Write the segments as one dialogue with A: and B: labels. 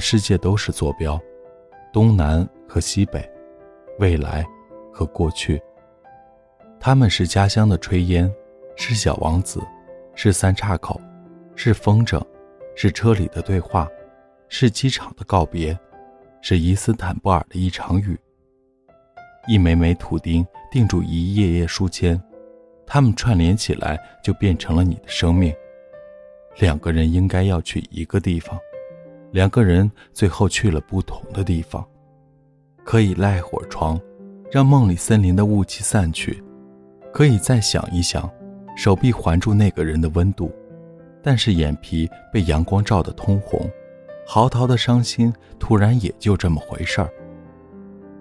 A: 世界都是坐标，东南和西北，未来和过去。他们是家乡的炊烟，是小王子，是三岔口，是风筝，是车里的对话，是机场的告别，是伊斯坦布尔的一场雨。一枚枚图钉钉住一页页书签，它们串联起来就变成了你的生命。两个人应该要去一个地方，两个人最后去了不同的地方。可以赖会儿床，让梦里森林的雾气散去；可以再想一想，手臂环住那个人的温度。但是眼皮被阳光照得通红，嚎啕的伤心突然也就这么回事儿。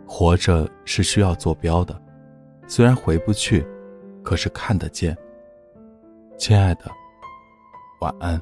A: 活着是需要坐标的，虽然回不去，可是看得见。亲爱的。晚安。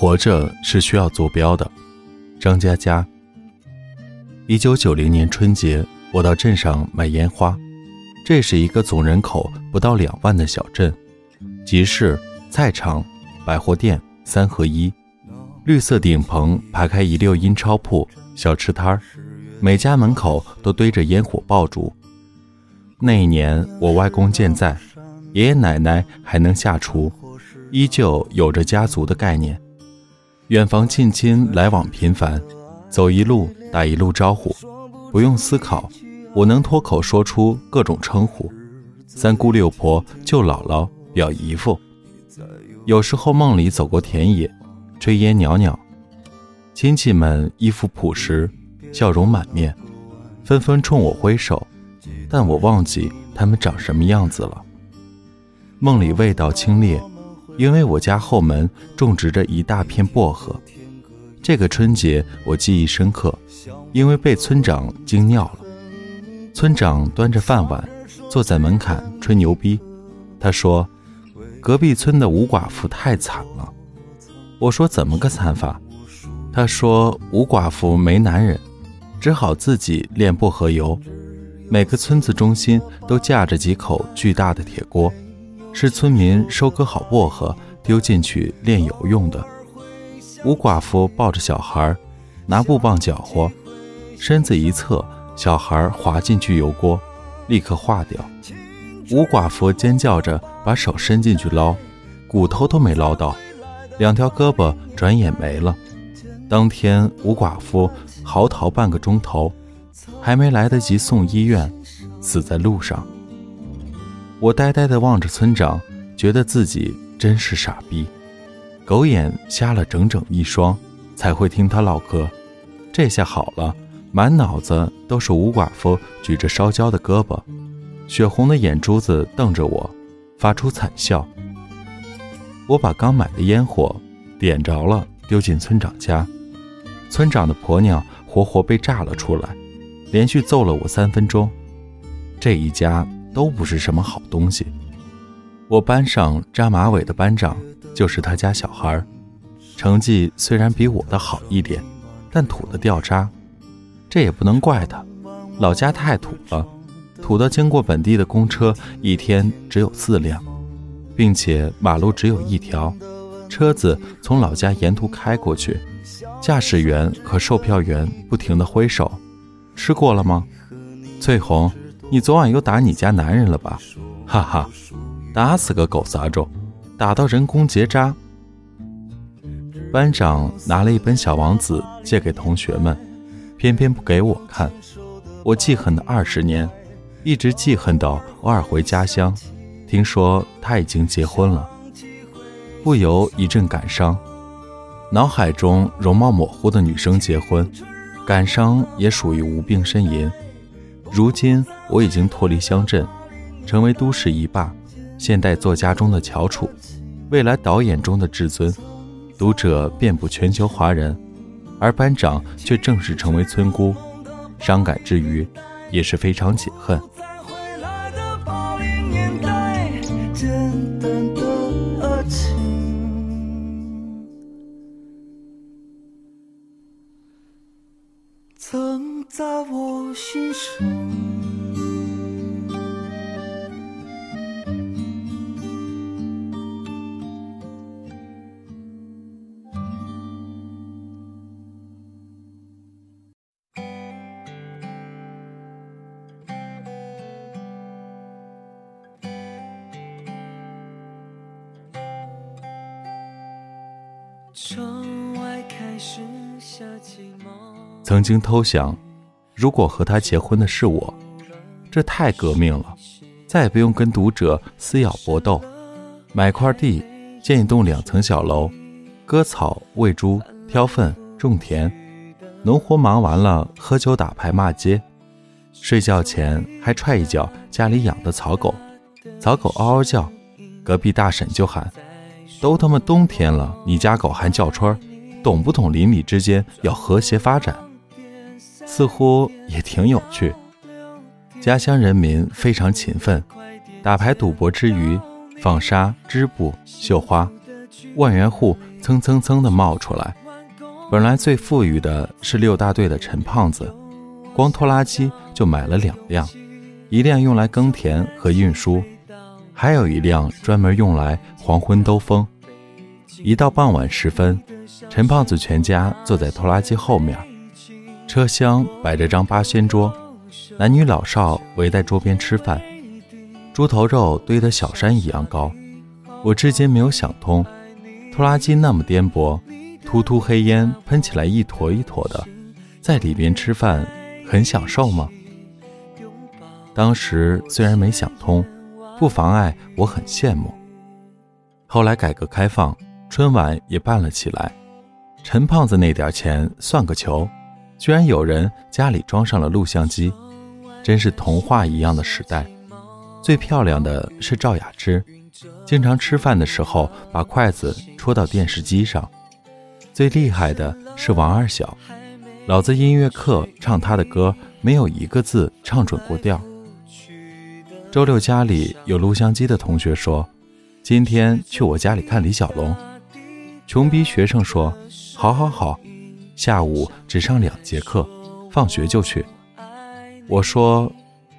A: 活着是需要坐标的，张嘉佳。一九九零年春节，我到镇上买烟花。这是一个总人口不到两万的小镇，集市、菜场、百货店三合一，绿色顶棚排开一溜阴钞铺、小吃摊儿，每家门口都堆着烟火爆竹。那一年，我外公健在，爷爷奶奶还能下厨，依旧有着家族的概念。远房近亲来往频繁，走一路打一路招呼，不用思考，我能脱口说出各种称呼：三姑六婆、舅姥姥、表姨夫。有时候梦里走过田野，炊烟袅袅，亲戚们衣服朴实，笑容满面，纷纷冲我挥手，但我忘记他们长什么样子了。梦里味道清冽。因为我家后门种植着一大片薄荷，这个春节我记忆深刻，因为被村长惊尿了。村长端着饭碗坐在门槛吹牛逼，他说：“隔壁村的吴寡妇太惨了。”我说：“怎么个惨法？”他说：“吴寡妇没男人，只好自己炼薄荷油，每个村子中心都架着几口巨大的铁锅。”是村民收割好薄荷，丢进去炼油用的。吴寡妇抱着小孩，拿布棒搅和，身子一侧，小孩滑进去油锅，立刻化掉。吴寡妇尖叫着把手伸进去捞，骨头都没捞到，两条胳膊转眼没了。当天吴寡妇嚎啕半个钟头，还没来得及送医院，死在路上。我呆呆地望着村长，觉得自己真是傻逼，狗眼瞎了整整一双，才会听他唠嗑。这下好了，满脑子都是吴寡妇举着烧焦的胳膊，血红的眼珠子瞪着我，发出惨笑。我把刚买的烟火点着了，丢进村长家，村长的婆娘活活被炸了出来，连续揍了我三分钟。这一家。都不是什么好东西。我班上扎马尾的班长就是他家小孩，成绩虽然比我的好一点，但土的掉渣。这也不能怪他，老家太土了，土的经过本地的公车一天只有四辆，并且马路只有一条，车子从老家沿途开过去，驾驶员和售票员不停地挥手。吃过了吗？翠红。你昨晚又打你家男人了吧？哈哈，打死个狗杂种，打到人工结扎。班长拿了一本《小王子》借给同学们，偏偏不给我看。我记恨的二十年，一直记恨到偶尔回家乡，听说他已经结婚了，不由一阵感伤。脑海中容貌模糊的女生结婚，感伤也属于无病呻吟。如今我已经脱离乡镇，成为都市一霸，现代作家中的翘楚，未来导演中的至尊。读者遍布全球华人，而班长却正式成为村姑，伤感之余，也是非常解恨。
B: 曾
A: 经偷想，如果和他结婚的是我，这太革命了，再也不用跟读者撕咬搏斗，买块地建一栋两层小楼，割草、喂猪、挑粪、种田，农活忙完了，喝酒打牌骂街，睡觉前还踹一脚家里养的草狗，草狗嗷嗷叫，隔壁大婶就喊。都他妈冬天了，你家狗还叫春，懂不懂邻里之间要和谐发展？似乎也挺有趣。家乡人民非常勤奋，打牌赌博之余，纺纱、织布、绣花，万元户蹭蹭蹭的冒出来。本来最富裕的是六大队的陈胖子，光拖拉机就买了两辆，一辆用来耕田和运输。还有一辆专门用来黄昏兜风。一到傍晚时分，陈胖子全家坐在拖拉机后面，车厢摆着张八仙桌，男女老少围在桌边吃饭，猪头肉堆得小山一样高。我至今没有想通，拖拉机那么颠簸，突突黑烟喷起来一坨一坨的，在里边吃饭很享受吗？当时虽然没想通。不妨碍我很羡慕。后来改革开放，春晚也办了起来。陈胖子那点钱算个球，居然有人家里装上了录像机，真是童话一样的时代。最漂亮的是赵雅芝，经常吃饭的时候把筷子戳到电视机上。最厉害的是王二小，老子音乐课唱他的歌，没有一个字唱准过调。周六家里有录像机的同学说：“今天去我家里看李小龙。”穷逼学生说：“好好好，下午只上两节课，放学就去。”我说：“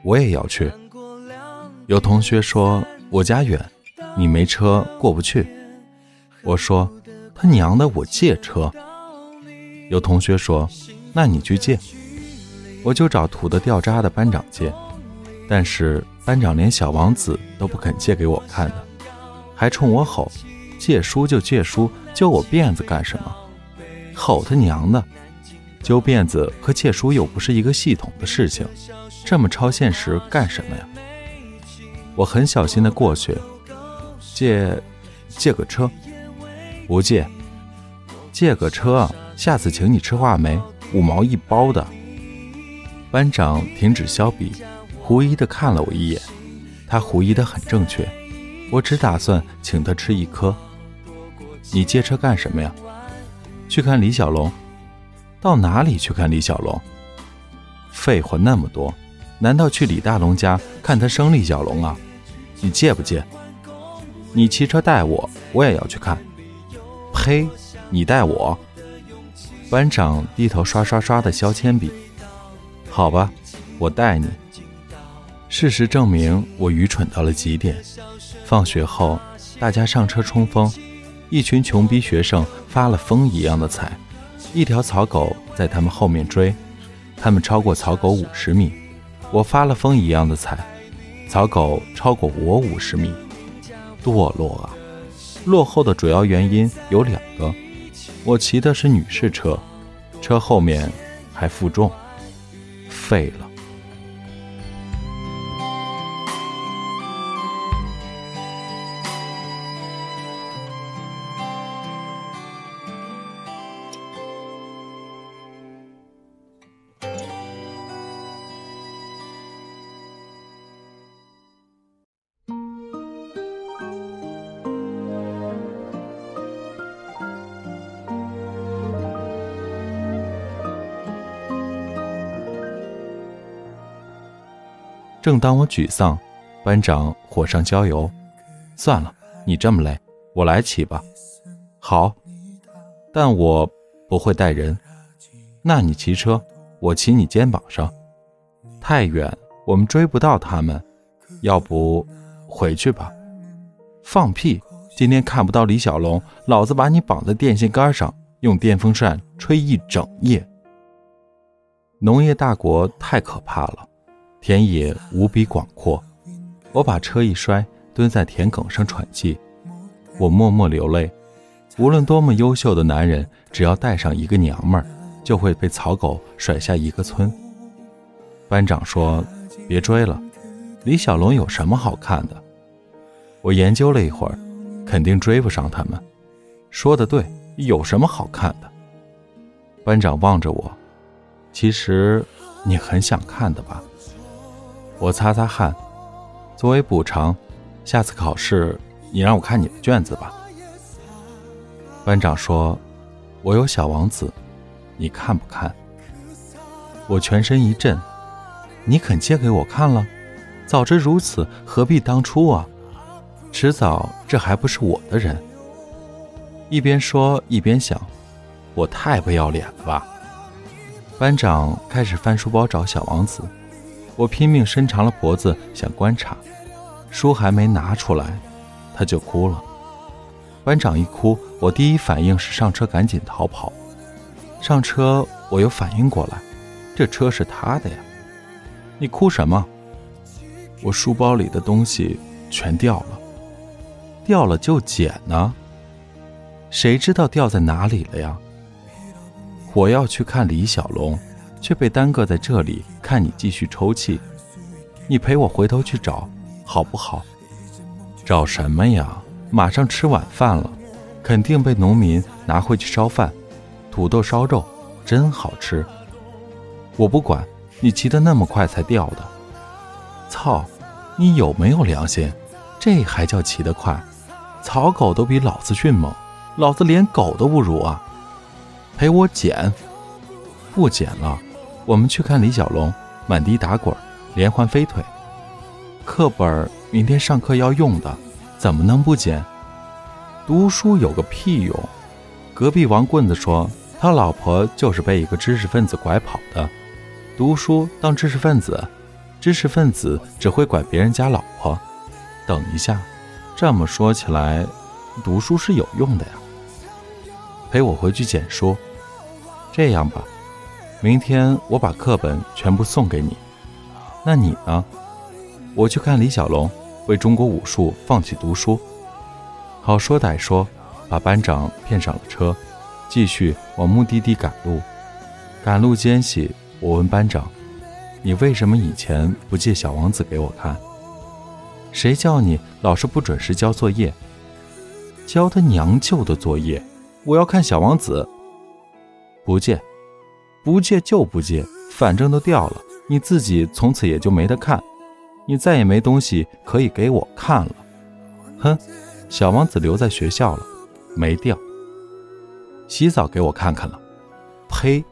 A: 我也要去。”有同学说：“我家远，你没车过不去。”我说：“他娘的，我借车。”有同学说：“那你去借。”我就找土的掉渣的班长借，但是。班长连小王子都不肯借给我看的，还冲我吼：“借书就借书，揪我辫子干什么？吼他娘的！揪辫子和借书又不是一个系统的事情，这么超现实干什么呀？”我很小心的过去，借借个车，不借，借个车，下次请你吃话梅，五毛一包的。班长停止削笔。狐疑的看了我一眼，他狐疑的很正确。我只打算请他吃一颗。你借车干什么呀？去看李小龙。到哪里去看李小龙？废话那么多，难道去李大龙家看他生李小龙啊？你借不借？你骑车带我，我也要去看。呸！你带我？班长低头刷刷刷的削铅笔。好吧，我带你。事实证明，我愚蠢到了极点。放学后，大家上车冲锋，一群穷逼学生发了疯一样的踩，一条草狗在他们后面追，他们超过草狗五十米，我发了疯一样的踩，草狗超过我五十米。堕落啊！落后的主要原因有两个：我骑的是女士车，车后面还负重，废了。正当我沮丧，班长火上浇油：“算了，你这么累，我来骑吧。”“好，但我不会带人。”“那你骑车，我骑你肩膀上。”“太远，我们追不到他们。要不回去吧？”“放屁！今天看不到李小龙，老子把你绑在电线杆上，用电风扇吹一整夜。”农业大国太可怕了。田野无比广阔，我把车一摔，蹲在田埂上喘气。我默默流泪。无论多么优秀的男人，只要带上一个娘们儿，就会被草狗甩下一个村。班长说：“别追了，李小龙有什么好看的？”我研究了一会儿，肯定追不上他们。说的对，有什么好看的？班长望着我，其实你很想看的吧？我擦擦汗，作为补偿，下次考试你让我看你的卷子吧。班长说：“我有小王子，你看不看？”我全身一震：“你肯借给我看了？早知如此，何必当初啊？迟早这还不是我的人。”一边说一边想：“我太不要脸了吧？”班长开始翻书包找小王子。我拼命伸长了脖子想观察，书还没拿出来，他就哭了。班长一哭，我第一反应是上车赶紧逃跑。上车，我又反应过来，这车是他的呀。你哭什么？我书包里的东西全掉了，掉了就捡呢。谁知道掉在哪里了呀？我要去看李小龙。却被耽搁在这里看你继续抽泣，你陪我回头去找，好不好？找什么呀？马上吃晚饭了，肯定被农民拿回去烧饭，土豆烧肉真好吃。我不管，你骑得那么快才掉的。操，你有没有良心？这还叫骑得快？草狗都比老子迅猛，老子连狗都不如啊！陪我捡，不捡了。我们去看李小龙，满地打滚，连环飞腿。课本明天上课要用的，怎么能不捡？读书有个屁用！隔壁王棍子说，他老婆就是被一个知识分子拐跑的。读书当知识分子，知识分子只会拐别人家老婆。等一下，这么说起来，读书是有用的呀。陪我回去捡书。这样吧。明天我把课本全部送给你，那你呢？我去看李小龙，为中国武术放弃读书。好说歹说，把班长骗上了车，继续往目的地赶路。赶路间隙，我问班长：“你为什么以前不借小王子给我看？谁叫你老是不准时交作业？交他娘舅的作业！我要看小王子，不借。”不借就不借，反正都掉了，你自己从此也就没得看，你再也没东西可以给我看了。哼，小王子留在学校了，没掉。洗澡给我看看了，呸。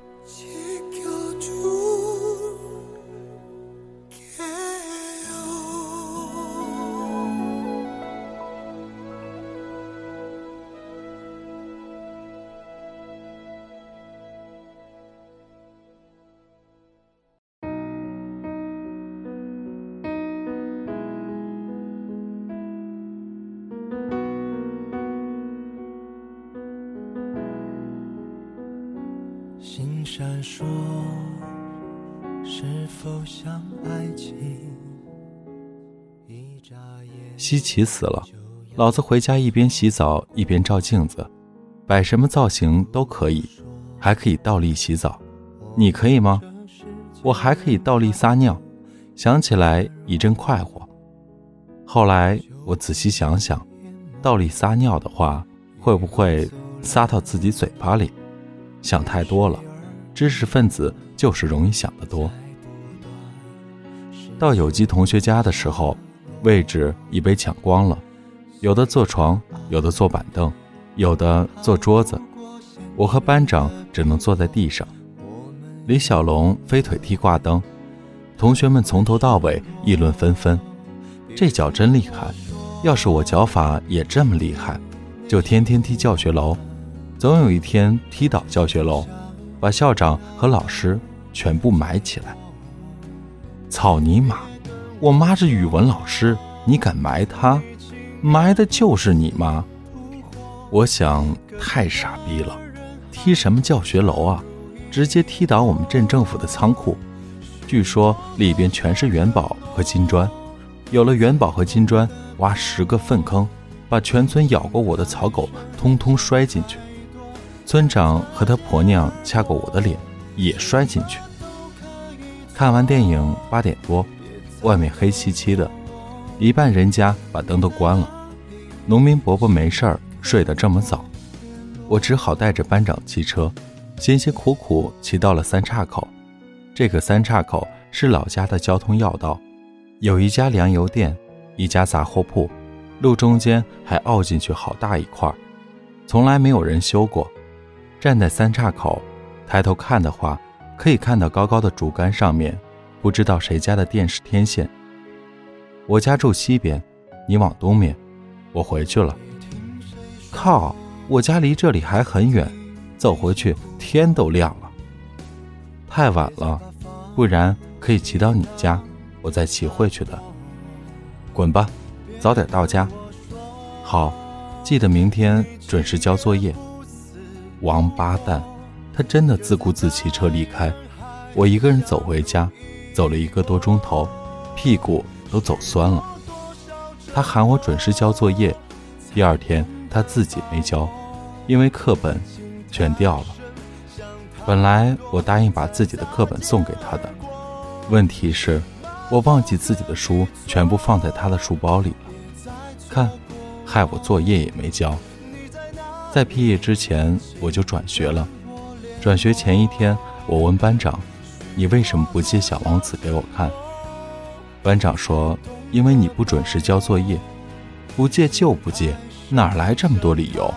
A: 稀奇死了，老子回家一边洗澡一边照镜子，摆什么造型都可以，还可以倒立洗澡。你可以吗？我还可以倒立撒尿，想起来一阵快活。后来我仔细想想，倒立撒尿的话，会不会撒到自己嘴巴里？想太多了，知识分子就是容易想得多。到有机同学家的时候，位置已被抢光了，有的坐床，有的坐板凳，有的坐桌子，我和班长只能坐在地上。李小龙飞腿踢挂灯，同学们从头到尾议论纷纷。这脚真厉害，要是我脚法也这么厉害，就天天踢教学楼，总有一天踢倒教学楼，把校长和老师全部埋起来。草泥马，我妈是语文老师，你敢埋她？埋的就是你妈！我想太傻逼了，踢什么教学楼啊？直接踢倒我们镇政府的仓库，据说里边全是元宝和金砖。有了元宝和金砖，挖十个粪坑，把全村咬过我的草狗通通摔进去。村长和他婆娘掐过我的脸，也摔进去。看完电影八点多，外面黑漆漆的，一半人家把灯都关了。农民伯伯没事儿，睡得这么早，我只好带着班长骑车。辛辛苦苦骑到了三岔口，这个三岔口是老家的交通要道，有一家粮油店，一家杂货铺，路中间还凹进去好大一块，从来没有人修过。站在三岔口，抬头看的话，可以看到高高的竹竿上面，不知道谁家的电视天线。我家住西边，你往东面，我回去了。靠，我家离这里还很远。走回去，天都亮了。太晚了，不然可以骑到你家，我再骑回去的。滚吧，早点到家。好，记得明天准时交作业。王八蛋，他真的自顾自骑车离开。我一个人走回家，走了一个多钟头，屁股都走酸了。他喊我准时交作业，第二天他自己没交，因为课本。全掉了。本来我答应把自己的课本送给他的，问题是，我忘记自己的书全部放在他的书包里了。看，害我作业也没交。在毕业之前我就转学了。转学前一天，我问班长：“你为什么不借《小王子》给我看？”班长说：“因为你不准时交作业，不借就不借，哪来这么多理由？”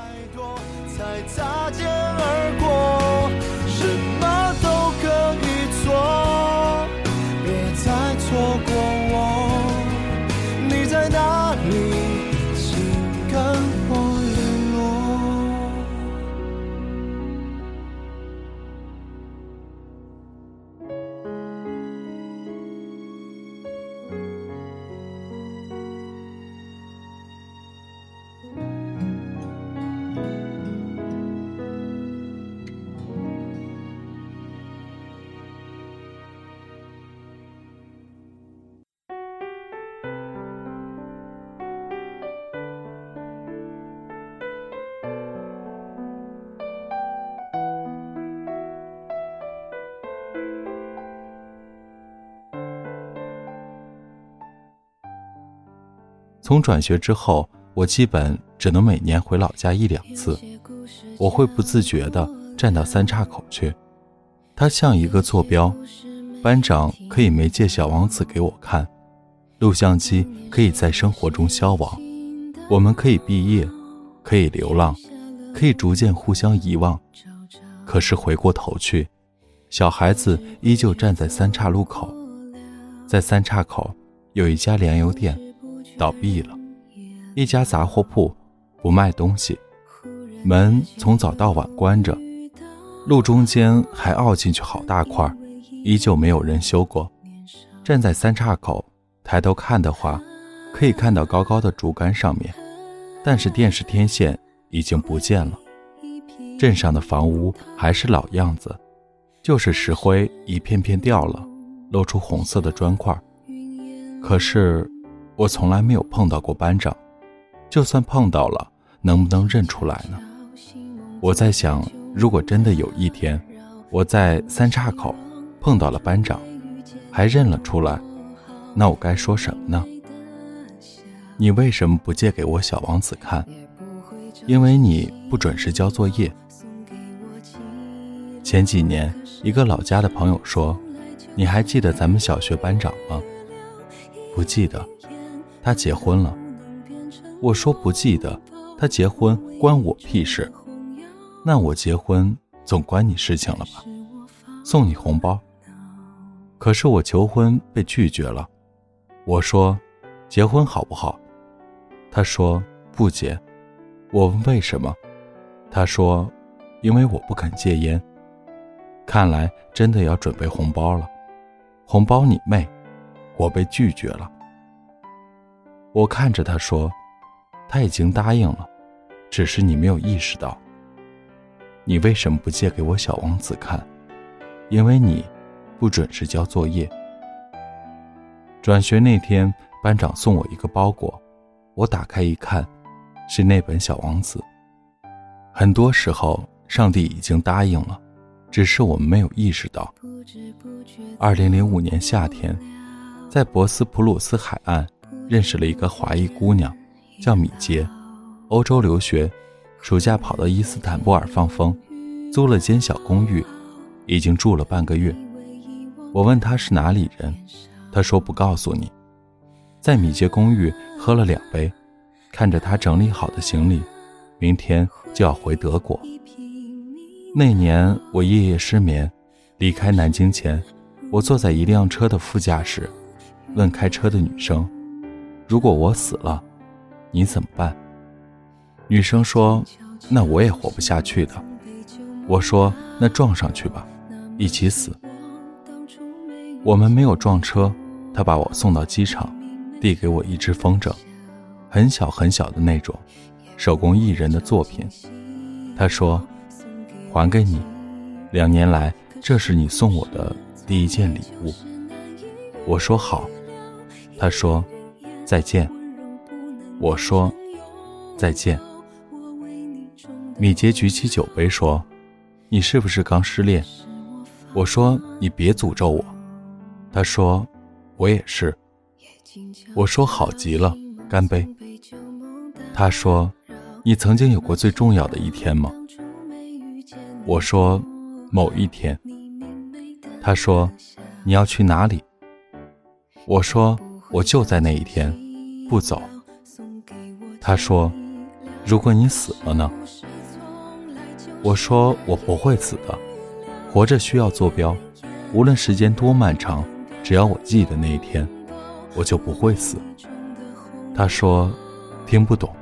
A: 从转学之后，我基本只能每年回老家一两次。我会不自觉地站到三岔口去，它像一个坐标。班长可以没借《小王子》给我看，录像机可以在生活中消亡，我们可以毕业，可以流浪，可以逐渐互相遗忘。可是回过头去，小孩子依旧站在三岔路口，在三岔口有一家粮油店。倒闭了，一家杂货铺不卖东西，门从早到晚关着，路中间还凹进去好大块，依旧没有人修过。站在三岔口抬头看的话，可以看到高高的竹竿上面，但是电视天线已经不见了。镇上的房屋还是老样子，就是石灰一片片掉了，露出红色的砖块。可是。我从来没有碰到过班长，就算碰到了，能不能认出来呢？我在想，如果真的有一天，我在三岔口碰到了班长，还认了出来，那我该说什么呢？你为什么不借给我小王子看？因为你不准时交作业。前几年，一个老家的朋友说：“你还记得咱们小学班长吗？”不记得，他结婚了。我说不记得，他结婚关我屁事。那我结婚总关你事情了吧？送你红包。可是我求婚被拒绝了。我说：“结婚好不好？”他说：“不结。”我问为什么？他说：“因为我不肯戒烟。”看来真的要准备红包了。红包你妹！我被拒绝了。我看着他说：“他已经答应了，只是你没有意识到。你为什么不借给我小王子看？因为你不准时交作业。转学那天，班长送我一个包裹，我打开一看，是那本《小王子》。很多时候，上帝已经答应了，只是我们没有意识到。二零零五年夏天。在博斯普鲁斯海岸认识了一个华裔姑娘，叫米杰，欧洲留学，暑假跑到伊斯坦布尔放风，租了间小公寓，已经住了半个月。我问她是哪里人，她说不告诉你。在米杰公寓喝了两杯，看着她整理好的行李，明天就要回德国。那年我夜夜失眠，离开南京前，我坐在一辆车的副驾驶。问开车的女生：“如果我死了，你怎么办？”女生说：“那我也活不下去的。”我说：“那撞上去吧，一起死。”我们没有撞车，他把我送到机场，递给我一只风筝，很小很小的那种，手工艺人的作品。他说：“还给你，两年来这是你送我的第一件礼物。”我说：“好。”他说：“再见。”我说：“再见。”米杰举起酒杯说：“你是不是刚失恋？”我说：“你别诅咒我。”他说：“我也是。”我说：“好极了，干杯。”他说：“你曾经有过最重要的一天吗？”我说：“某一天。”他说：“你要去哪里？”我说。我就在那一天，不走。他说：“如果你死了呢？”我说：“我不会死的，活着需要坐标，无论时间多漫长，只要我记得那一天，我就不会死。”他说：“听不懂。”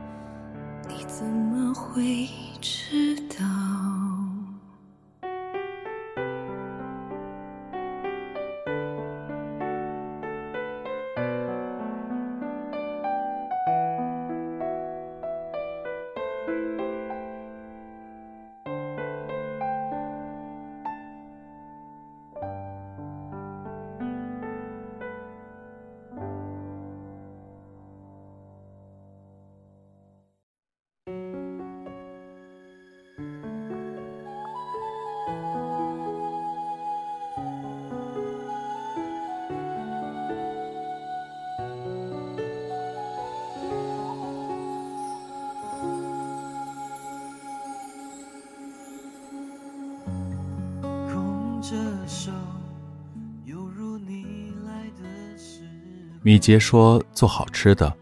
A: 米杰说：“做好吃的，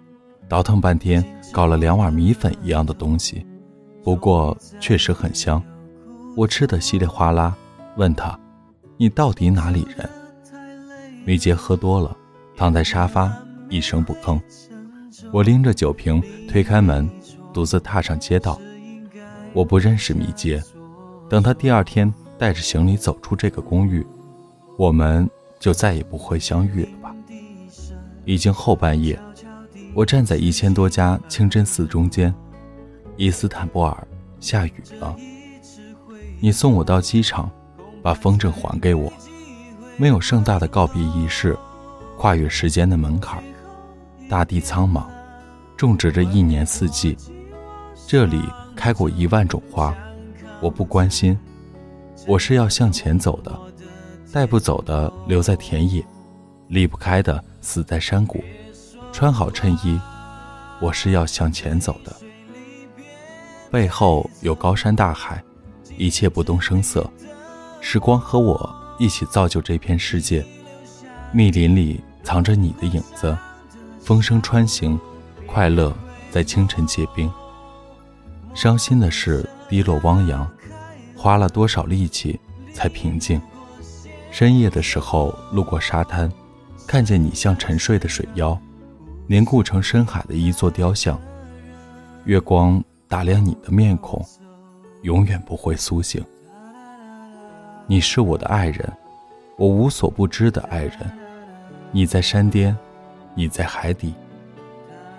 A: 倒腾半天，搞了两碗米粉一样的东西，不过确实很香。我吃的稀里哗啦，问他：‘你到底哪里人？’米杰喝多了，躺在沙发，一声不吭。我拎着酒瓶，推开门，独自踏上街道。我不认识米杰，等他第二天带着行李走出这个公寓。”我们就再也不会相遇了？已经后半夜，我站在一千多家清真寺中间，伊斯坦布尔下雨了。你送我到机场，把风筝还给我。没有盛大的告别仪式，跨越时间的门槛，大地苍茫，种植着一年四季。这里开过一万种花，我不关心。我是要向前走的，带不走的留在田野，离不开的死在山谷。穿好衬衣，我是要向前走的。背后有高山大海，一切不动声色。时光和我一起造就这片世界。密林里藏着你的影子，风声穿行，快乐在清晨结冰。伤心的事滴落汪洋，花了多少力气才平静？深夜的时候路过沙滩，看见你像沉睡的水妖，凝固成深海的一座雕像。月光打量你的面孔，永远不会苏醒。你是我的爱人。我无所不知的爱人，你在山巅，你在海底。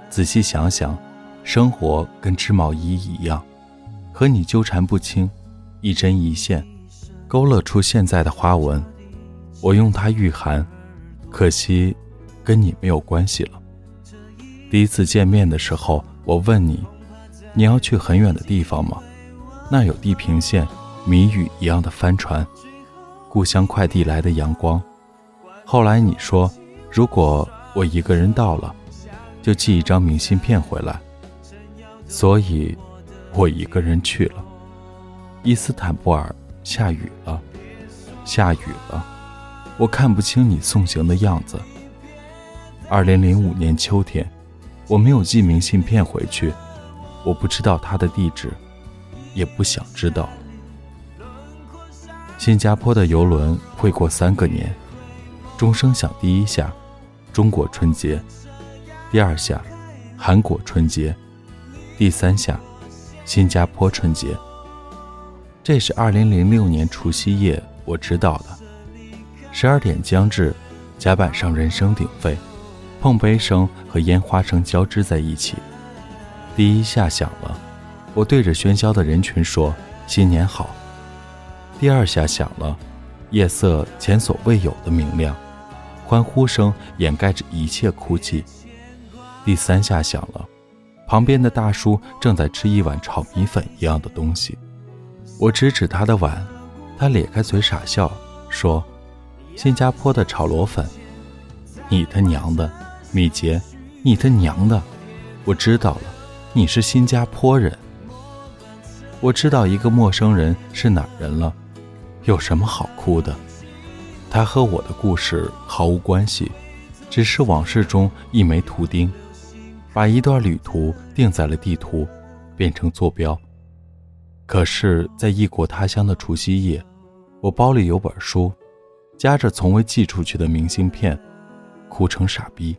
A: 仔细想想，生活跟织毛衣一样，和你纠缠不清，一针一线，勾勒出现在的花纹。我用它御寒，可惜，跟你没有关系了。第一次见面的时候，我问你，你要去很远的地方吗？那有地平线、谜语一样的帆船。故乡快递来的阳光。后来你说，如果我一个人到了，就寄一张明信片回来。所以，我一个人去了。伊斯坦布尔下雨了，下雨了，我看不清你送行的样子。二零零五年秋天，我没有寄明信片回去，我不知道他的地址，也不想知道。新加坡的游轮会过三个年，钟声响第一下，中国春节；第二下，韩国春节；第三下，新加坡春节。这是二零零六年除夕夜，我知道的。十二点将至，甲板上人声鼎沸，碰杯声和烟花声交织在一起。第一下响了，我对着喧嚣的人群说：“新年好。”第二下响了，夜色前所未有的明亮，欢呼声掩盖着一切哭泣。第三下响了，旁边的大叔正在吃一碗炒米粉一样的东西。我指指他的碗，他咧开嘴傻笑，说：“新加坡的炒螺粉。”你他娘的，米杰，你他娘的！我知道了，你是新加坡人。我知道一个陌生人是哪人了。有什么好哭的？他和我的故事毫无关系，只是往事中一枚图钉，把一段旅途定在了地图，变成坐标。可是，在异国他乡的除夕夜，我包里有本书，夹着从未寄出去的明信片，哭成傻逼。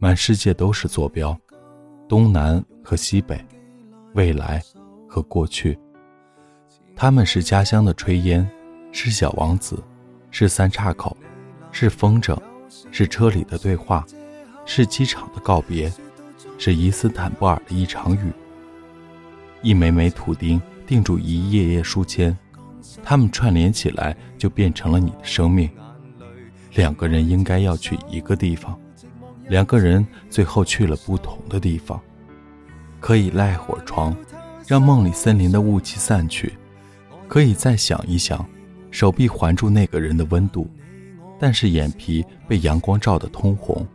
A: 满世界都是坐标，东南和西北，未来和过去。他们是家乡的炊烟，是小王子，是三岔口，是风筝，是车里的对话，是机场的告别，是伊斯坦布尔的一场雨。一枚枚图钉钉住一页页书签。他们串联起来，就变成了你的生命。两个人应该要去一个地方，两个人最后去了不同的地方。可以赖会床，让梦里森林的雾气散去；可以再想一想，手臂环住那个人的温度。但是眼皮被阳光照得通红，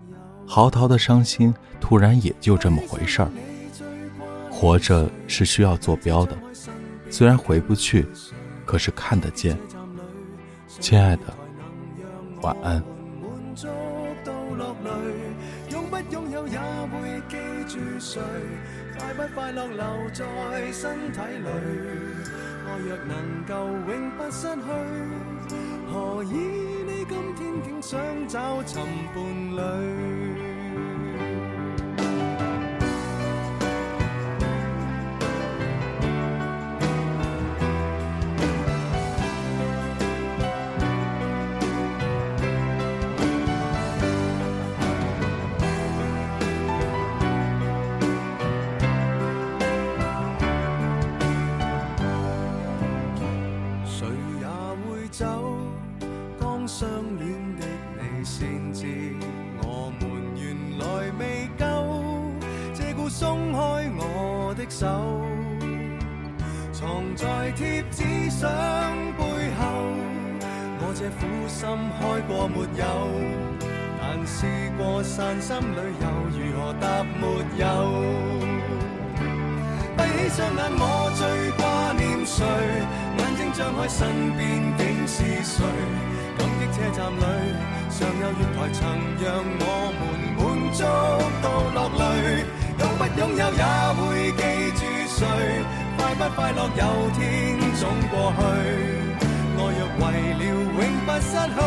A: 嚎啕的伤心突然也就这么回事儿。活着是需要坐标的，虽然回不去。可是看得见，亲爱的，晚安。拥不拥有也会记住谁？快不快乐留在身体里？爱若能够永不失去，何以你今天竟想找寻伴侣？
B: 手，藏在貼紙相背後。我這苦心開過沒有，但試過散心旅遊，如何答没有？閉起双眼，我最掛念誰？眼睛張開，身邊竟是誰？感激車站裏尚有月台，曾讓我們滿足到落淚。擁不擁有也會谁快不快乐有天总过去。爱若为了永不失去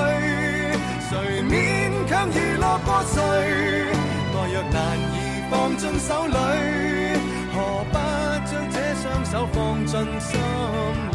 B: 谁勉强娱乐过谁？爱若难以放进手里何不将这双手放进心里？